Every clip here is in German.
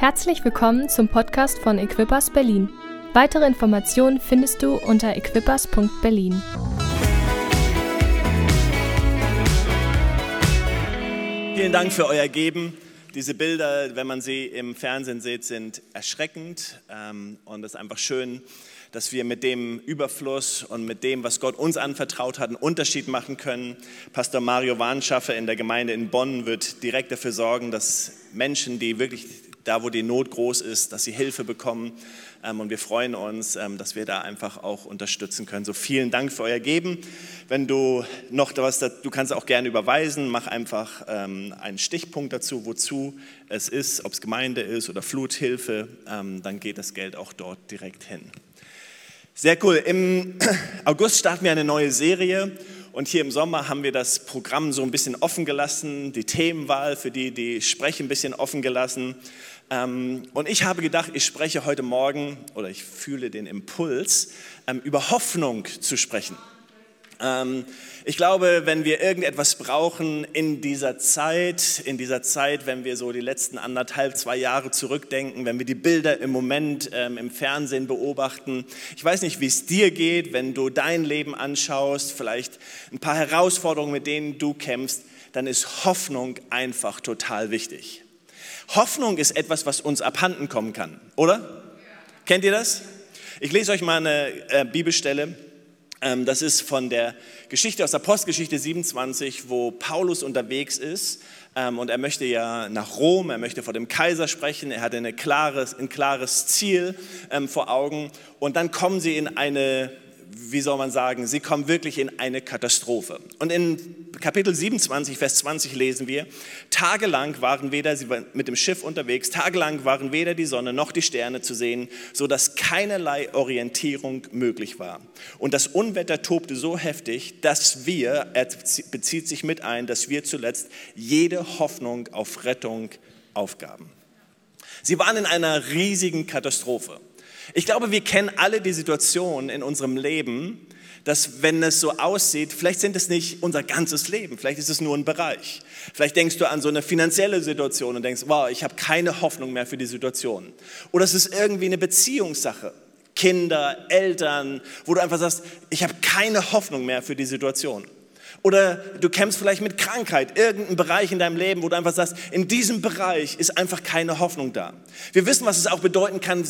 Herzlich willkommen zum Podcast von Equippers Berlin. Weitere Informationen findest du unter equippers.berlin. Vielen Dank für euer Geben. Diese Bilder, wenn man sie im Fernsehen sieht, sind erschreckend ähm, und es ist einfach schön, dass wir mit dem Überfluss und mit dem, was Gott uns anvertraut hat, einen Unterschied machen können. Pastor Mario Warnschaffer in der Gemeinde in Bonn wird direkt dafür sorgen, dass Menschen, die wirklich da, wo die Not groß ist, dass sie Hilfe bekommen. Ähm, und wir freuen uns, ähm, dass wir da einfach auch unterstützen können. So vielen Dank für euer Geben. Wenn du noch was, du kannst auch gerne überweisen, mach einfach ähm, einen Stichpunkt dazu, wozu es ist, ob es Gemeinde ist oder Fluthilfe, dann geht das Geld auch dort direkt hin. Sehr cool. Im August starten wir eine neue Serie und hier im Sommer haben wir das Programm so ein bisschen offen gelassen, die Themenwahl für die, die sprechen, ein bisschen offen gelassen. Ähm, und ich habe gedacht, ich spreche heute Morgen oder ich fühle den Impuls, ähm, über Hoffnung zu sprechen. Ähm, ich glaube, wenn wir irgendetwas brauchen in dieser Zeit, in dieser Zeit, wenn wir so die letzten anderthalb, zwei Jahre zurückdenken, wenn wir die Bilder im Moment im Fernsehen beobachten, ich weiß nicht, wie es dir geht, wenn du dein Leben anschaust, vielleicht ein paar Herausforderungen, mit denen du kämpfst, dann ist Hoffnung einfach total wichtig. Hoffnung ist etwas, was uns abhanden kommen kann, oder? Kennt ihr das? Ich lese euch mal eine äh, Bibelstelle ähm, das ist von der Geschichte aus der Postgeschichte 27, wo Paulus unterwegs ist ähm, und er möchte ja nach Rom, er möchte vor dem Kaiser sprechen, er hat eine klares, ein klares Ziel ähm, vor Augen und dann kommen sie in eine wie soll man sagen, sie kommen wirklich in eine Katastrophe. Und in Kapitel 27, Vers 20 lesen wir, tagelang waren weder, sie waren mit dem Schiff unterwegs, tagelang waren weder die Sonne noch die Sterne zu sehen, so dass keinerlei Orientierung möglich war. Und das Unwetter tobte so heftig, dass wir, er bezieht sich mit ein, dass wir zuletzt jede Hoffnung auf Rettung aufgaben. Sie waren in einer riesigen Katastrophe. Ich glaube, wir kennen alle die Situation in unserem Leben, dass wenn es so aussieht, vielleicht sind es nicht unser ganzes Leben, vielleicht ist es nur ein Bereich. Vielleicht denkst du an so eine finanzielle Situation und denkst, wow, ich habe keine Hoffnung mehr für die Situation. Oder es ist irgendwie eine Beziehungssache. Kinder, Eltern, wo du einfach sagst, ich habe keine Hoffnung mehr für die Situation. Oder du kämpfst vielleicht mit Krankheit, irgendein Bereich in deinem Leben, wo du einfach sagst, in diesem Bereich ist einfach keine Hoffnung da. Wir wissen, was es auch bedeuten kann,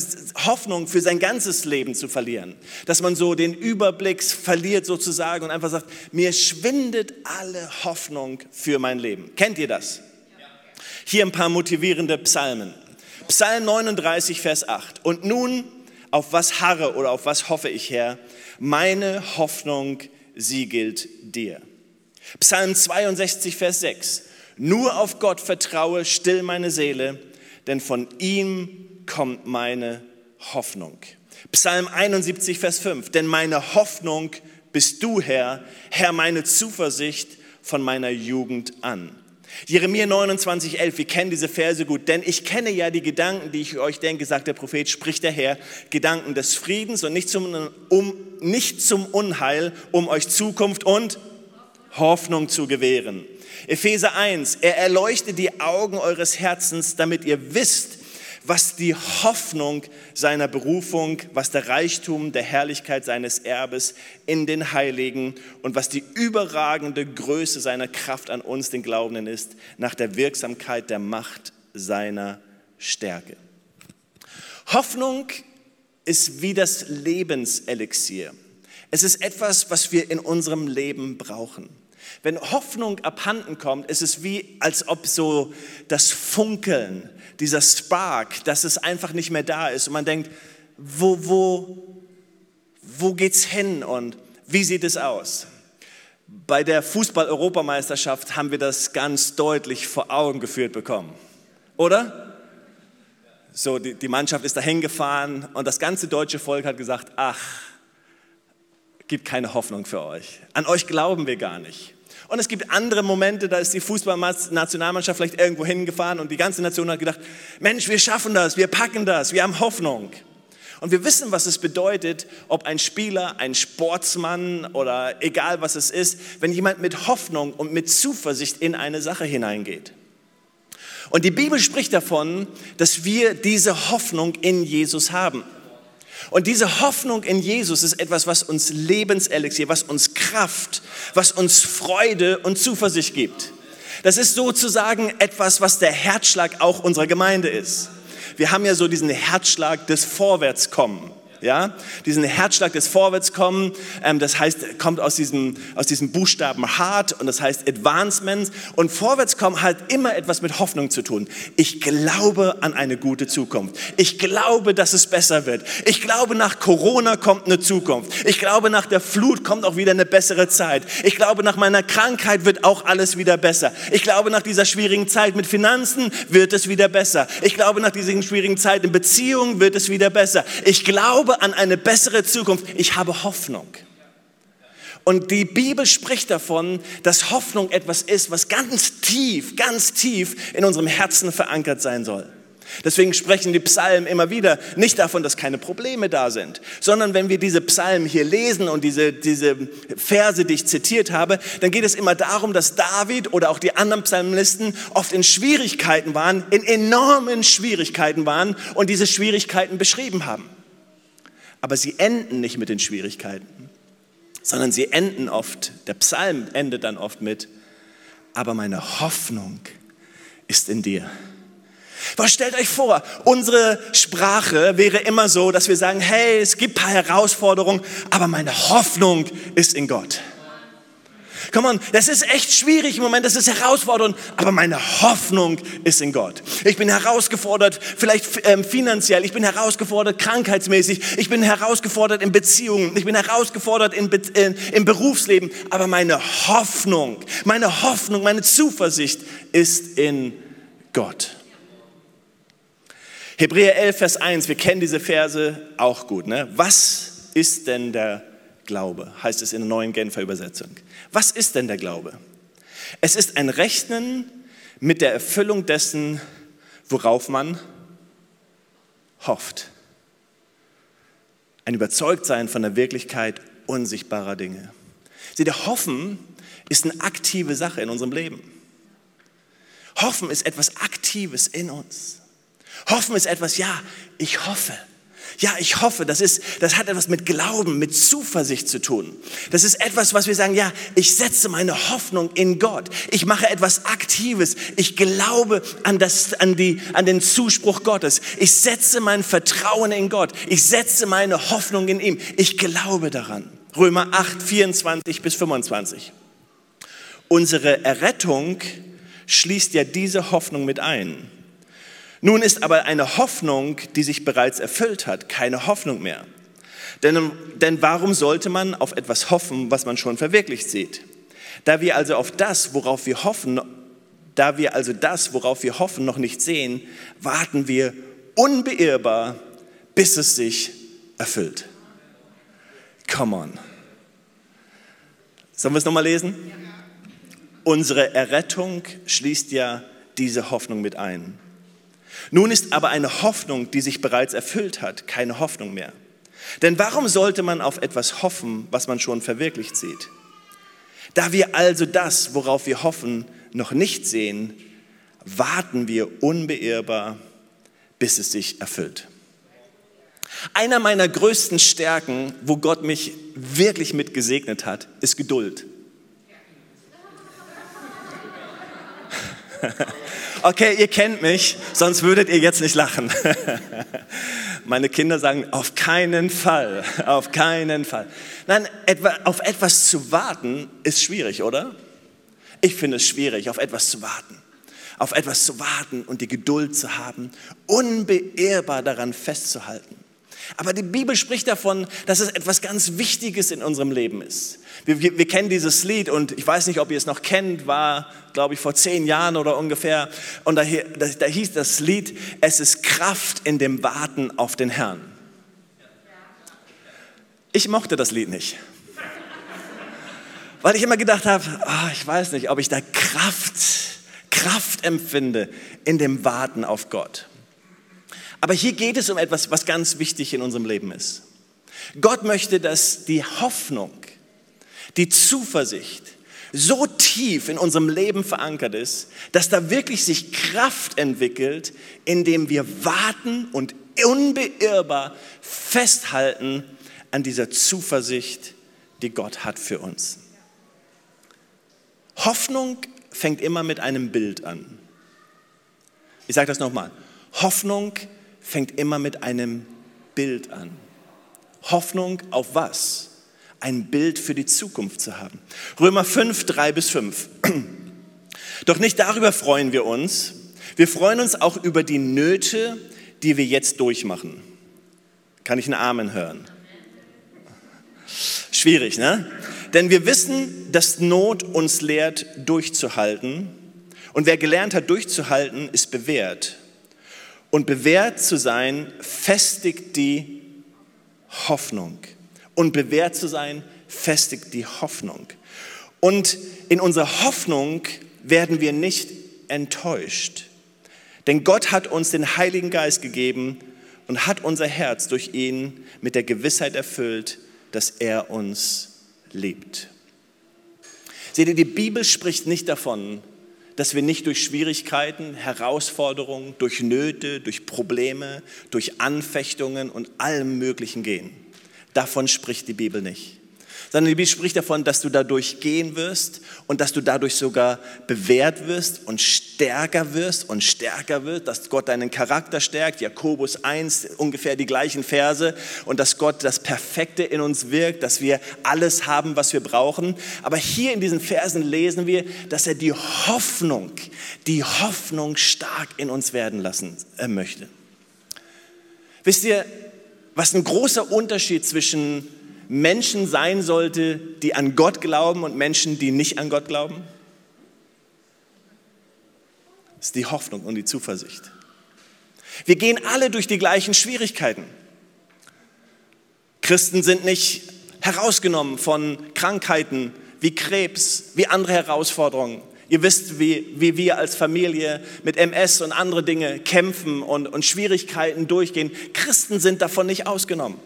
Hoffnung für sein ganzes Leben zu verlieren. Dass man so den Überblick verliert sozusagen und einfach sagt, mir schwindet alle Hoffnung für mein Leben. Kennt ihr das? Hier ein paar motivierende Psalmen. Psalm 39, Vers 8. Und nun, auf was harre oder auf was hoffe ich, Herr? Meine Hoffnung, sie gilt dir. Psalm 62, Vers 6. Nur auf Gott vertraue still meine Seele, denn von ihm kommt meine Hoffnung. Psalm 71, Vers 5. Denn meine Hoffnung bist du, Herr, Herr, meine Zuversicht von meiner Jugend an. Jeremia 29, 11, wir kennen diese Verse gut, denn ich kenne ja die Gedanken, die ich euch denke, sagt der Prophet, spricht der Herr, Gedanken des Friedens und nicht zum, um, nicht zum Unheil, um euch Zukunft und Hoffnung zu gewähren. Epheser 1, er erleuchtet die Augen eures Herzens, damit ihr wisst, was die Hoffnung seiner Berufung, was der Reichtum der Herrlichkeit seines Erbes in den Heiligen und was die überragende Größe seiner Kraft an uns, den Glaubenden, ist, nach der Wirksamkeit der Macht seiner Stärke. Hoffnung ist wie das Lebenselixier. Es ist etwas, was wir in unserem Leben brauchen. Wenn Hoffnung abhanden kommt, ist es wie, als ob so das Funkeln, dieser Spark, dass es einfach nicht mehr da ist und man denkt, wo, wo, wo geht's hin und wie sieht es aus? Bei der Fußball-Europameisterschaft haben wir das ganz deutlich vor Augen geführt bekommen, oder? So, die, die Mannschaft ist dahin gefahren und das ganze deutsche Volk hat gesagt, ach, gibt keine Hoffnung für euch. An euch glauben wir gar nicht. Und es gibt andere Momente, da ist die Fußballnationalmannschaft vielleicht irgendwo hingefahren und die ganze Nation hat gedacht, Mensch, wir schaffen das, wir packen das, wir haben Hoffnung. Und wir wissen, was es bedeutet, ob ein Spieler, ein Sportsmann oder egal was es ist, wenn jemand mit Hoffnung und mit Zuversicht in eine Sache hineingeht. Und die Bibel spricht davon, dass wir diese Hoffnung in Jesus haben. Und diese Hoffnung in Jesus ist etwas, was uns Lebenselixier, was uns Kraft, was uns Freude und Zuversicht gibt. Das ist sozusagen etwas, was der Herzschlag auch unserer Gemeinde ist. Wir haben ja so diesen Herzschlag des Vorwärtskommen ja, diesen Herzschlag des Vorwärtskommen, ähm, das heißt, kommt aus diesem, aus diesem Buchstaben Hard und das heißt Advancement und Vorwärtskommen hat immer etwas mit Hoffnung zu tun. Ich glaube an eine gute Zukunft. Ich glaube, dass es besser wird. Ich glaube, nach Corona kommt eine Zukunft. Ich glaube, nach der Flut kommt auch wieder eine bessere Zeit. Ich glaube, nach meiner Krankheit wird auch alles wieder besser. Ich glaube, nach dieser schwierigen Zeit mit Finanzen wird es wieder besser. Ich glaube, nach dieser schwierigen Zeit in Beziehungen wird es wieder besser. Ich glaube, glaube an eine bessere Zukunft. Ich habe Hoffnung. Und die Bibel spricht davon, dass Hoffnung etwas ist, was ganz tief, ganz tief in unserem Herzen verankert sein soll. Deswegen sprechen die Psalmen immer wieder nicht davon, dass keine Probleme da sind, sondern wenn wir diese Psalmen hier lesen und diese, diese Verse, die ich zitiert habe, dann geht es immer darum, dass David oder auch die anderen Psalmisten oft in Schwierigkeiten waren, in enormen Schwierigkeiten waren und diese Schwierigkeiten beschrieben haben. Aber sie enden nicht mit den Schwierigkeiten, sondern sie enden oft, der Psalm endet dann oft mit, aber meine Hoffnung ist in dir. Was stellt euch vor, unsere Sprache wäre immer so, dass wir sagen, hey, es gibt ein paar Herausforderungen, aber meine Hoffnung ist in Gott. Komm on, das ist echt schwierig im Moment, das ist herausfordernd, aber meine Hoffnung ist in Gott. Ich bin herausgefordert, vielleicht ähm, finanziell, ich bin herausgefordert krankheitsmäßig, ich bin herausgefordert in Beziehungen, ich bin herausgefordert in, in, im Berufsleben, aber meine Hoffnung, meine Hoffnung, meine Zuversicht ist in Gott. Hebräer 11, Vers 1, wir kennen diese Verse auch gut. Ne? Was ist denn der Glaube, heißt es in der neuen Genfer Übersetzung. Was ist denn der Glaube? Es ist ein Rechnen mit der Erfüllung dessen, worauf man hofft. Ein Überzeugtsein von der Wirklichkeit unsichtbarer Dinge. Sieh, der Hoffen ist eine aktive Sache in unserem Leben. Hoffen ist etwas Aktives in uns. Hoffen ist etwas, ja, ich hoffe. Ja, ich hoffe, das, ist, das hat etwas mit Glauben, mit Zuversicht zu tun. Das ist etwas, was wir sagen, ja, ich setze meine Hoffnung in Gott. Ich mache etwas Aktives. Ich glaube an, das, an, die, an den Zuspruch Gottes. Ich setze mein Vertrauen in Gott. Ich setze meine Hoffnung in ihm. Ich glaube daran. Römer 8, 24 bis 25. Unsere Errettung schließt ja diese Hoffnung mit ein. Nun ist aber eine Hoffnung, die sich bereits erfüllt hat, keine Hoffnung mehr. Denn, denn warum sollte man auf etwas hoffen, was man schon verwirklicht sieht? Da wir also auf das, worauf wir hoffen, da wir also das, worauf wir hoffen, noch nicht sehen, warten wir unbeirrbar, bis es sich erfüllt. Come on. Sollen wir es nochmal lesen? Unsere Errettung schließt ja diese Hoffnung mit ein. Nun ist aber eine Hoffnung, die sich bereits erfüllt hat, keine Hoffnung mehr. Denn warum sollte man auf etwas hoffen, was man schon verwirklicht sieht? Da wir also das, worauf wir hoffen, noch nicht sehen, warten wir unbeirrbar, bis es sich erfüllt. Einer meiner größten Stärken, wo Gott mich wirklich mit gesegnet hat, ist Geduld. Okay, ihr kennt mich, sonst würdet ihr jetzt nicht lachen. Meine Kinder sagen, auf keinen Fall, auf keinen Fall. Nein, auf etwas zu warten ist schwierig, oder? Ich finde es schwierig, auf etwas zu warten. Auf etwas zu warten und die Geduld zu haben, unbeirrbar daran festzuhalten. Aber die Bibel spricht davon, dass es etwas ganz Wichtiges in unserem Leben ist. Wir, wir, wir, kennen dieses Lied und ich weiß nicht, ob ihr es noch kennt, war, glaube ich, vor zehn Jahren oder ungefähr. Und da, da, da hieß das Lied, es ist Kraft in dem Warten auf den Herrn. Ich mochte das Lied nicht. Weil ich immer gedacht habe, oh, ich weiß nicht, ob ich da Kraft, Kraft empfinde in dem Warten auf Gott. Aber hier geht es um etwas, was ganz wichtig in unserem Leben ist. Gott möchte, dass die Hoffnung, die Zuversicht, so tief in unserem Leben verankert ist, dass da wirklich sich Kraft entwickelt, indem wir warten und unbeirrbar festhalten an dieser Zuversicht, die Gott hat für uns. Hoffnung fängt immer mit einem Bild an. Ich sage das nochmal. Hoffnung fängt immer mit einem Bild an. Hoffnung auf was? Ein Bild für die Zukunft zu haben. Römer 5, 3 bis 5. Doch nicht darüber freuen wir uns. Wir freuen uns auch über die Nöte, die wir jetzt durchmachen. Kann ich einen Amen hören? Schwierig, ne? Denn wir wissen, dass Not uns lehrt, durchzuhalten. Und wer gelernt hat, durchzuhalten, ist bewährt. Und bewährt zu sein, festigt die Hoffnung. Und bewährt zu sein, festigt die Hoffnung. Und in unserer Hoffnung werden wir nicht enttäuscht. Denn Gott hat uns den Heiligen Geist gegeben und hat unser Herz durch ihn mit der Gewissheit erfüllt, dass er uns liebt. Seht ihr, die Bibel spricht nicht davon, dass wir nicht durch Schwierigkeiten, Herausforderungen, durch Nöte, durch Probleme, durch Anfechtungen und allem Möglichen gehen. Davon spricht die Bibel nicht sondern die Bibel spricht davon, dass du dadurch gehen wirst und dass du dadurch sogar bewährt wirst und stärker wirst und stärker wird, dass Gott deinen Charakter stärkt. Jakobus 1, ungefähr die gleichen Verse und dass Gott das Perfekte in uns wirkt, dass wir alles haben, was wir brauchen. Aber hier in diesen Versen lesen wir, dass er die Hoffnung, die Hoffnung stark in uns werden lassen äh, möchte. Wisst ihr, was ein großer Unterschied zwischen Menschen sein sollte, die an Gott glauben und Menschen, die nicht an Gott glauben? Das ist die Hoffnung und die Zuversicht. Wir gehen alle durch die gleichen Schwierigkeiten. Christen sind nicht herausgenommen von Krankheiten wie Krebs, wie andere Herausforderungen. Ihr wisst, wie, wie wir als Familie mit MS und andere Dinge kämpfen und, und Schwierigkeiten durchgehen. Christen sind davon nicht ausgenommen.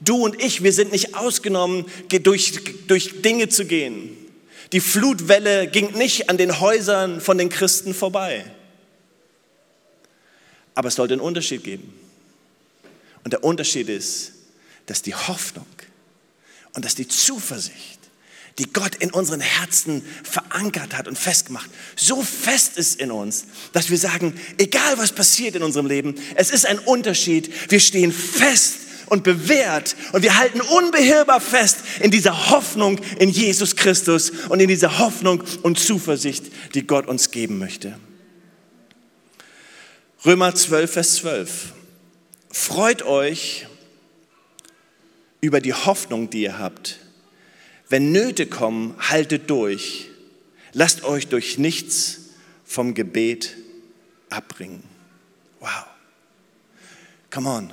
Du und ich, wir sind nicht ausgenommen, durch, durch Dinge zu gehen. Die Flutwelle ging nicht an den Häusern von den Christen vorbei. Aber es sollte einen Unterschied geben. Und der Unterschied ist, dass die Hoffnung und dass die Zuversicht, die Gott in unseren Herzen verankert hat und festgemacht, so fest ist in uns, dass wir sagen, egal was passiert in unserem Leben, es ist ein Unterschied. Wir stehen fest und bewährt und wir halten unbeheerbar fest in dieser Hoffnung in Jesus Christus und in dieser Hoffnung und Zuversicht, die Gott uns geben möchte. Römer 12, Vers 12. Freut euch über die Hoffnung, die ihr habt. Wenn Nöte kommen, haltet durch. Lasst euch durch nichts vom Gebet abbringen. Wow. Come on.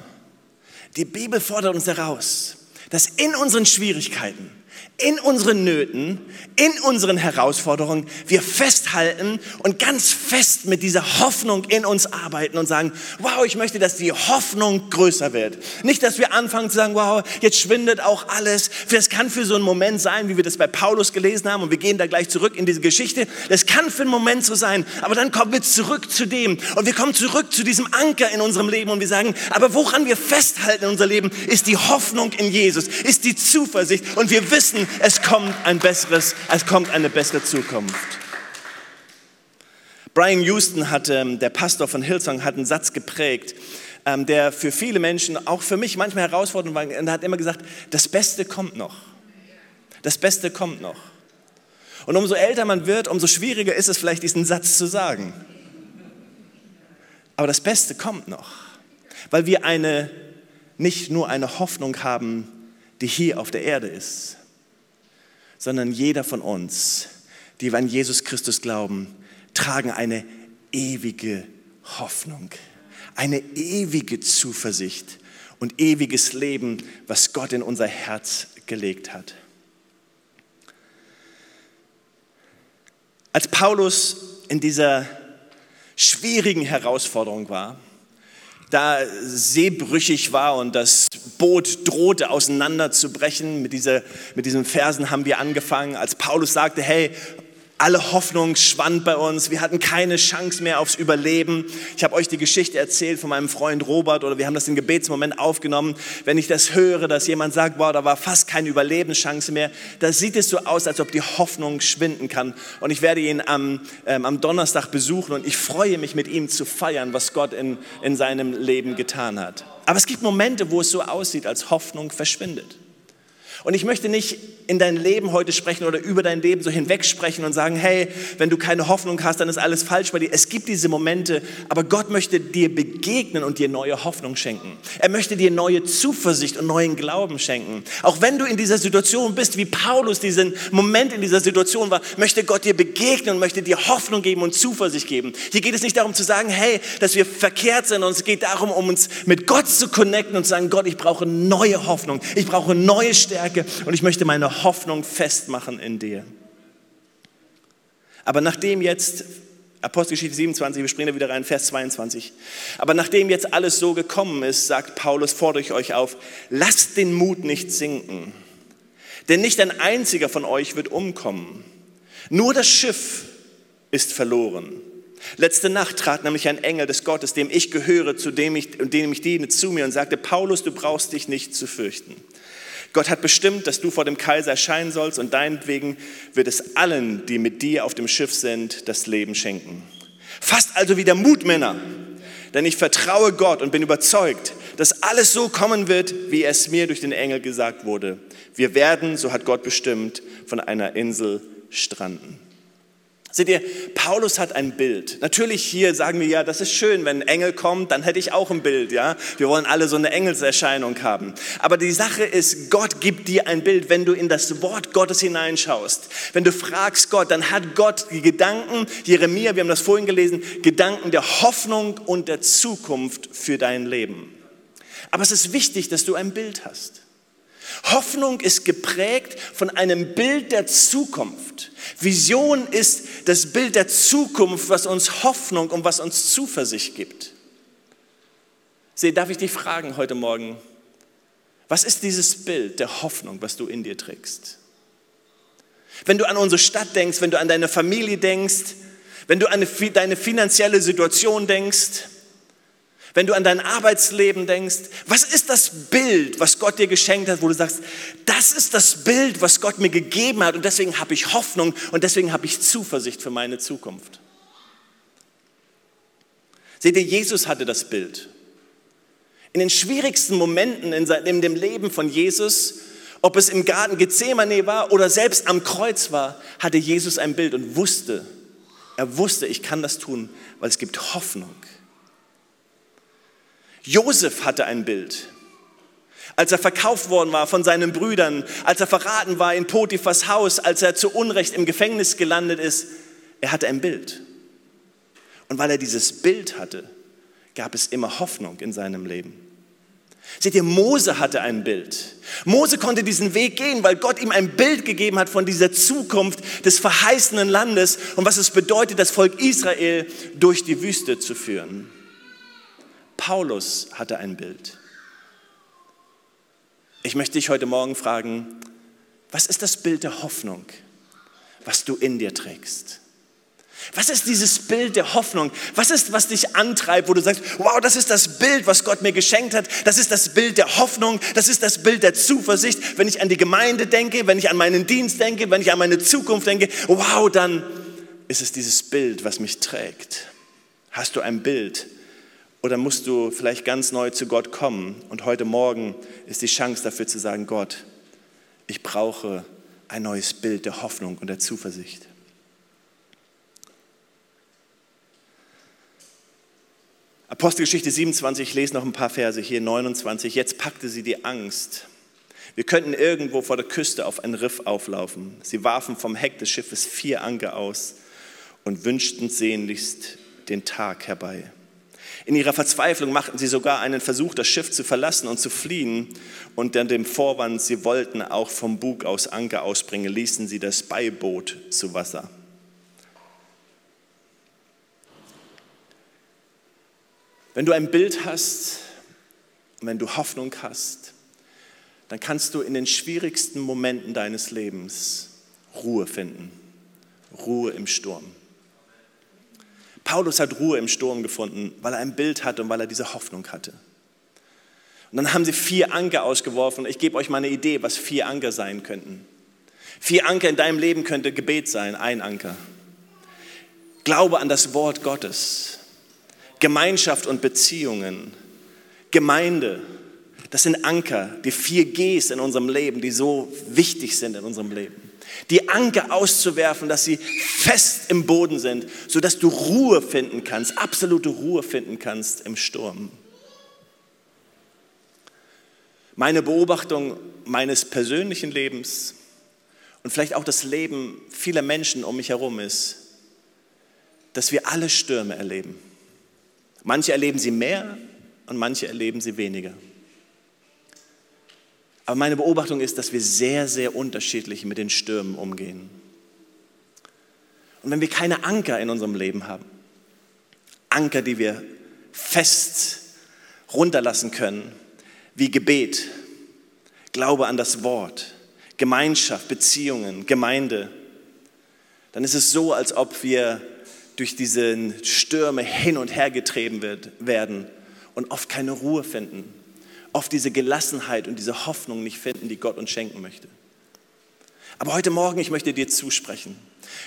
Die Bibel fordert uns heraus, dass in unseren Schwierigkeiten, in unseren Nöten, in unseren Herausforderungen wir festhalten und ganz fest mit dieser Hoffnung in uns arbeiten und sagen, wow, ich möchte, dass die Hoffnung größer wird. Nicht, dass wir anfangen zu sagen, wow, jetzt schwindet auch alles. Das kann für so einen Moment sein, wie wir das bei Paulus gelesen haben und wir gehen da gleich zurück in diese Geschichte. Das kann für einen Moment so sein, aber dann kommen wir zurück zu dem und wir kommen zurück zu diesem Anker in unserem Leben und wir sagen, aber woran wir festhalten in unser Leben, ist die Hoffnung in Jesus, ist die Zuversicht und wir wissen, es kommt ein besseres, es kommt eine bessere Zukunft. Brian Houston hat, ähm, der Pastor von Hillsong, hat einen Satz geprägt, ähm, der für viele Menschen, auch für mich manchmal herausfordernd war. Und er hat immer gesagt, das Beste kommt noch. Das Beste kommt noch. Und umso älter man wird, umso schwieriger ist es vielleicht, diesen Satz zu sagen. Aber das Beste kommt noch, weil wir eine, nicht nur eine Hoffnung haben, die hier auf der Erde ist, sondern jeder von uns, die wir an Jesus Christus glauben, tragen eine ewige Hoffnung, eine ewige Zuversicht und ewiges Leben, was Gott in unser Herz gelegt hat. Als Paulus in dieser schwierigen Herausforderung war, da seebrüchig war und das Boot drohte auseinanderzubrechen. Mit, dieser, mit diesen Versen haben wir angefangen, als Paulus sagte, hey, alle Hoffnung schwand bei uns. Wir hatten keine Chance mehr aufs Überleben. Ich habe euch die Geschichte erzählt von meinem Freund Robert oder wir haben das im Gebetsmoment aufgenommen. Wenn ich das höre, dass jemand sagt, wow, da war fast keine Überlebenschance mehr, da sieht es so aus, als ob die Hoffnung schwinden kann. Und ich werde ihn am, ähm, am Donnerstag besuchen und ich freue mich mit ihm zu feiern, was Gott in, in seinem Leben getan hat. Aber es gibt Momente, wo es so aussieht, als Hoffnung verschwindet. Und ich möchte nicht in dein Leben heute sprechen oder über dein Leben so hinwegsprechen und sagen, hey, wenn du keine Hoffnung hast, dann ist alles falsch bei dir. Es gibt diese Momente, aber Gott möchte dir begegnen und dir neue Hoffnung schenken. Er möchte dir neue Zuversicht und neuen Glauben schenken. Auch wenn du in dieser Situation bist, wie Paulus diesen Moment in dieser Situation war, möchte Gott dir begegnen und möchte dir Hoffnung geben und Zuversicht geben. Hier geht es nicht darum zu sagen, hey, dass wir verkehrt sind, sondern es geht darum, um uns mit Gott zu connecten und zu sagen, Gott, ich brauche neue Hoffnung, ich brauche neue Stärke Stärke und ich möchte meine Hoffnung festmachen in dir. Aber nachdem jetzt, Apostelgeschichte 27, wir springen da wieder rein, Vers 22. Aber nachdem jetzt alles so gekommen ist, sagt Paulus, fordere ich euch auf, lasst den Mut nicht sinken. Denn nicht ein einziger von euch wird umkommen. Nur das Schiff ist verloren. Letzte Nacht trat nämlich ein Engel des Gottes, dem ich gehöre, zu dem ich, dem ich diene, zu mir und sagte, Paulus, du brauchst dich nicht zu fürchten. Gott hat bestimmt, dass du vor dem Kaiser erscheinen sollst und deinetwegen wird es allen, die mit dir auf dem Schiff sind, das Leben schenken. Fasst also wieder Mut, Männer, denn ich vertraue Gott und bin überzeugt, dass alles so kommen wird, wie es mir durch den Engel gesagt wurde. Wir werden, so hat Gott bestimmt, von einer Insel stranden. Seht ihr, Paulus hat ein Bild. Natürlich hier sagen wir ja, das ist schön, wenn ein Engel kommt, dann hätte ich auch ein Bild, ja. Wir wollen alle so eine Engelserscheinung haben. Aber die Sache ist, Gott gibt dir ein Bild, wenn du in das Wort Gottes hineinschaust. Wenn du fragst Gott, dann hat Gott die Gedanken, Jeremia, wir haben das vorhin gelesen, Gedanken der Hoffnung und der Zukunft für dein Leben. Aber es ist wichtig, dass du ein Bild hast. Hoffnung ist geprägt von einem Bild der Zukunft. Vision ist das Bild der Zukunft, was uns Hoffnung und was uns Zuversicht gibt. Seh, darf ich dich fragen heute Morgen, was ist dieses Bild der Hoffnung, was du in dir trägst? Wenn du an unsere Stadt denkst, wenn du an deine Familie denkst, wenn du an deine finanzielle Situation denkst, wenn du an dein Arbeitsleben denkst, was ist das Bild, was Gott dir geschenkt hat, wo du sagst, das ist das Bild, was Gott mir gegeben hat und deswegen habe ich Hoffnung und deswegen habe ich Zuversicht für meine Zukunft. Seht ihr, Jesus hatte das Bild. In den schwierigsten Momenten in dem Leben von Jesus, ob es im Garten Gethsemane war oder selbst am Kreuz war, hatte Jesus ein Bild und wusste, er wusste, ich kann das tun, weil es gibt Hoffnung. Josef hatte ein Bild. Als er verkauft worden war von seinen Brüdern, als er verraten war in Potiphas Haus, als er zu Unrecht im Gefängnis gelandet ist, er hatte ein Bild. Und weil er dieses Bild hatte, gab es immer Hoffnung in seinem Leben. Seht ihr, Mose hatte ein Bild. Mose konnte diesen Weg gehen, weil Gott ihm ein Bild gegeben hat von dieser Zukunft des verheißenen Landes und was es bedeutet, das Volk Israel durch die Wüste zu führen. Paulus hatte ein Bild. Ich möchte dich heute Morgen fragen, was ist das Bild der Hoffnung, was du in dir trägst? Was ist dieses Bild der Hoffnung? Was ist, was dich antreibt, wo du sagst, wow, das ist das Bild, was Gott mir geschenkt hat. Das ist das Bild der Hoffnung. Das ist das Bild der Zuversicht. Wenn ich an die Gemeinde denke, wenn ich an meinen Dienst denke, wenn ich an meine Zukunft denke, wow, dann ist es dieses Bild, was mich trägt. Hast du ein Bild, oder musst du vielleicht ganz neu zu Gott kommen? Und heute Morgen ist die Chance dafür zu sagen, Gott, ich brauche ein neues Bild der Hoffnung und der Zuversicht. Apostelgeschichte 27, ich lese noch ein paar Verse hier, 29. Jetzt packte sie die Angst. Wir könnten irgendwo vor der Küste auf ein Riff auflaufen. Sie warfen vom Heck des Schiffes vier Anker aus und wünschten sehnlichst den Tag herbei. In ihrer Verzweiflung machten sie sogar einen Versuch, das Schiff zu verlassen und zu fliehen. Und dann dem Vorwand, sie wollten auch vom Bug aus Anker ausbringen, ließen sie das Beiboot zu Wasser. Wenn du ein Bild hast wenn du Hoffnung hast, dann kannst du in den schwierigsten Momenten deines Lebens Ruhe finden. Ruhe im Sturm. Paulus hat Ruhe im Sturm gefunden, weil er ein Bild hatte und weil er diese Hoffnung hatte. Und dann haben sie vier Anker ausgeworfen. Ich gebe euch mal eine Idee, was vier Anker sein könnten. Vier Anker in deinem Leben könnte Gebet sein, ein Anker. Glaube an das Wort Gottes. Gemeinschaft und Beziehungen. Gemeinde. Das sind Anker, die vier Gs in unserem Leben, die so wichtig sind in unserem Leben die Anker auszuwerfen, dass sie fest im Boden sind, sodass du Ruhe finden kannst, absolute Ruhe finden kannst im Sturm. Meine Beobachtung meines persönlichen Lebens und vielleicht auch das Leben vieler Menschen um mich herum ist, dass wir alle Stürme erleben. Manche erleben sie mehr und manche erleben sie weniger. Aber meine Beobachtung ist, dass wir sehr, sehr unterschiedlich mit den Stürmen umgehen. Und wenn wir keine Anker in unserem Leben haben, Anker, die wir fest runterlassen können, wie Gebet, Glaube an das Wort, Gemeinschaft, Beziehungen, Gemeinde, dann ist es so, als ob wir durch diese Stürme hin und her getrieben werden und oft keine Ruhe finden oft diese Gelassenheit und diese Hoffnung nicht finden, die Gott uns schenken möchte. Aber heute Morgen, ich möchte dir zusprechen.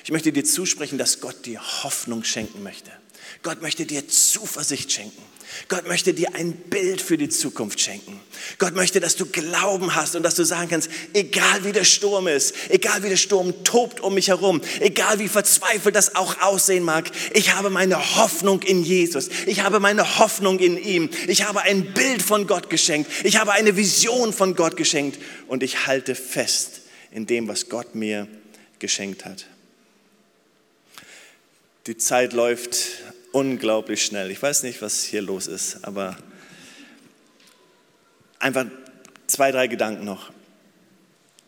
Ich möchte dir zusprechen, dass Gott dir Hoffnung schenken möchte. Gott möchte dir Zuversicht schenken. Gott möchte dir ein Bild für die Zukunft schenken. Gott möchte, dass du Glauben hast und dass du sagen kannst, egal wie der Sturm ist, egal wie der Sturm tobt um mich herum, egal wie verzweifelt das auch aussehen mag, ich habe meine Hoffnung in Jesus. Ich habe meine Hoffnung in ihm. Ich habe ein Bild von Gott geschenkt. Ich habe eine Vision von Gott geschenkt und ich halte fest in dem, was Gott mir geschenkt hat. Die Zeit läuft unglaublich schnell. Ich weiß nicht, was hier los ist, aber einfach zwei, drei Gedanken noch.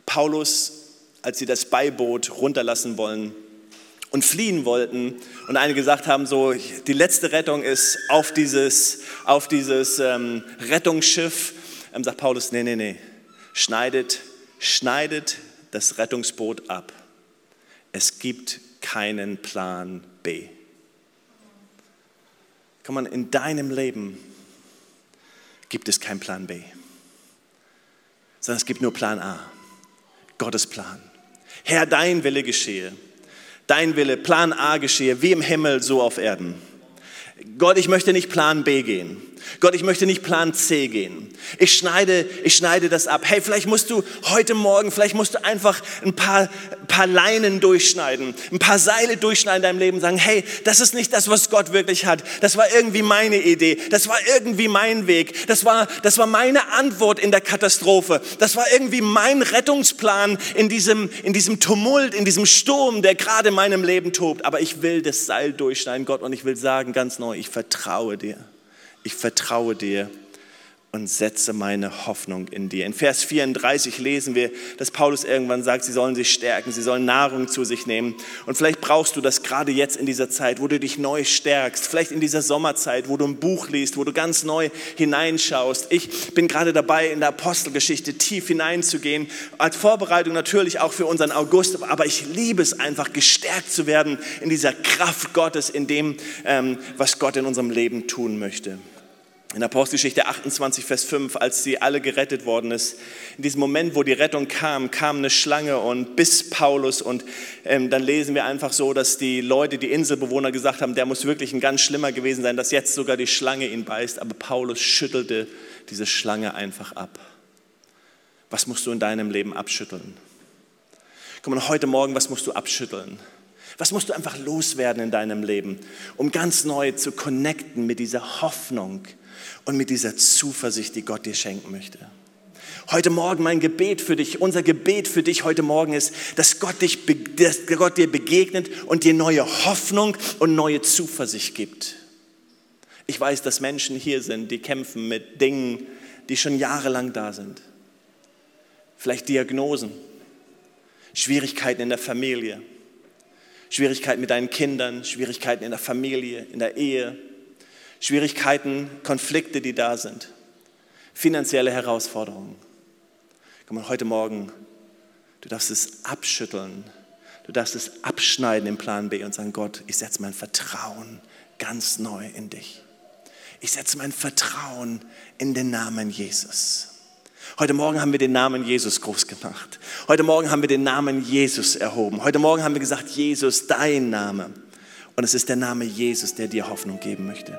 Paulus, als sie das Beiboot runterlassen wollen und fliehen wollten und einige gesagt haben, so die letzte Rettung ist auf dieses, auf dieses ähm, Rettungsschiff, ähm, sagt Paulus, nee, nee, nee, schneidet, schneidet das Rettungsboot ab. Es gibt keinen Plan B. Komm mal, in deinem Leben gibt es keinen Plan B, sondern es gibt nur Plan A, Gottes Plan. Herr, dein Wille geschehe, dein Wille, Plan A geschehe, wie im Himmel, so auf Erden. Gott, ich möchte nicht Plan B gehen. Gott, ich möchte nicht Plan C gehen. Ich schneide, ich schneide das ab. Hey, vielleicht musst du heute Morgen, vielleicht musst du einfach ein paar, paar Leinen durchschneiden, ein paar Seile durchschneiden in deinem Leben und sagen, hey, das ist nicht das, was Gott wirklich hat. Das war irgendwie meine Idee. Das war irgendwie mein Weg. Das war, das war meine Antwort in der Katastrophe. Das war irgendwie mein Rettungsplan in diesem, in diesem Tumult, in diesem Sturm, der gerade in meinem Leben tobt. Aber ich will das Seil durchschneiden, Gott, und ich will sagen ganz neu, ich vertraue dir ich vertraue dir und setze meine Hoffnung in dir. In Vers 34 lesen wir, dass Paulus irgendwann sagt, sie sollen sich stärken, sie sollen Nahrung zu sich nehmen. Und vielleicht brauchst du das gerade jetzt in dieser Zeit, wo du dich neu stärkst, vielleicht in dieser Sommerzeit, wo du ein Buch liest, wo du ganz neu hineinschaust. Ich bin gerade dabei, in der Apostelgeschichte tief hineinzugehen, als Vorbereitung natürlich auch für unseren August, aber ich liebe es einfach, gestärkt zu werden in dieser Kraft Gottes, in dem, ähm, was Gott in unserem Leben tun möchte. In Apostelgeschichte 28, Vers 5, als sie alle gerettet worden ist, in diesem Moment, wo die Rettung kam, kam eine Schlange und bis Paulus und ähm, dann lesen wir einfach so, dass die Leute, die Inselbewohner gesagt haben, der muss wirklich ein ganz schlimmer gewesen sein, dass jetzt sogar die Schlange ihn beißt, aber Paulus schüttelte diese Schlange einfach ab. Was musst du in deinem Leben abschütteln? Komm mal, heute Morgen, was musst du abschütteln? Was musst du einfach loswerden in deinem Leben, um ganz neu zu connecten mit dieser Hoffnung, und mit dieser Zuversicht, die Gott dir schenken möchte. Heute Morgen mein Gebet für dich, unser Gebet für dich heute Morgen ist, dass Gott, dich, dass Gott dir begegnet und dir neue Hoffnung und neue Zuversicht gibt. Ich weiß, dass Menschen hier sind, die kämpfen mit Dingen, die schon jahrelang da sind. Vielleicht Diagnosen, Schwierigkeiten in der Familie, Schwierigkeiten mit deinen Kindern, Schwierigkeiten in der Familie, in der Ehe, Schwierigkeiten, Konflikte, die da sind, finanzielle Herausforderungen. Komm mal, heute Morgen, du darfst es abschütteln, du darfst es abschneiden im Plan B und sagen, Gott, ich setze mein Vertrauen ganz neu in dich. Ich setze mein Vertrauen in den Namen Jesus. Heute Morgen haben wir den Namen Jesus groß gemacht. Heute Morgen haben wir den Namen Jesus erhoben. Heute Morgen haben wir gesagt, Jesus, dein Name. Und es ist der Name Jesus, der dir Hoffnung geben möchte.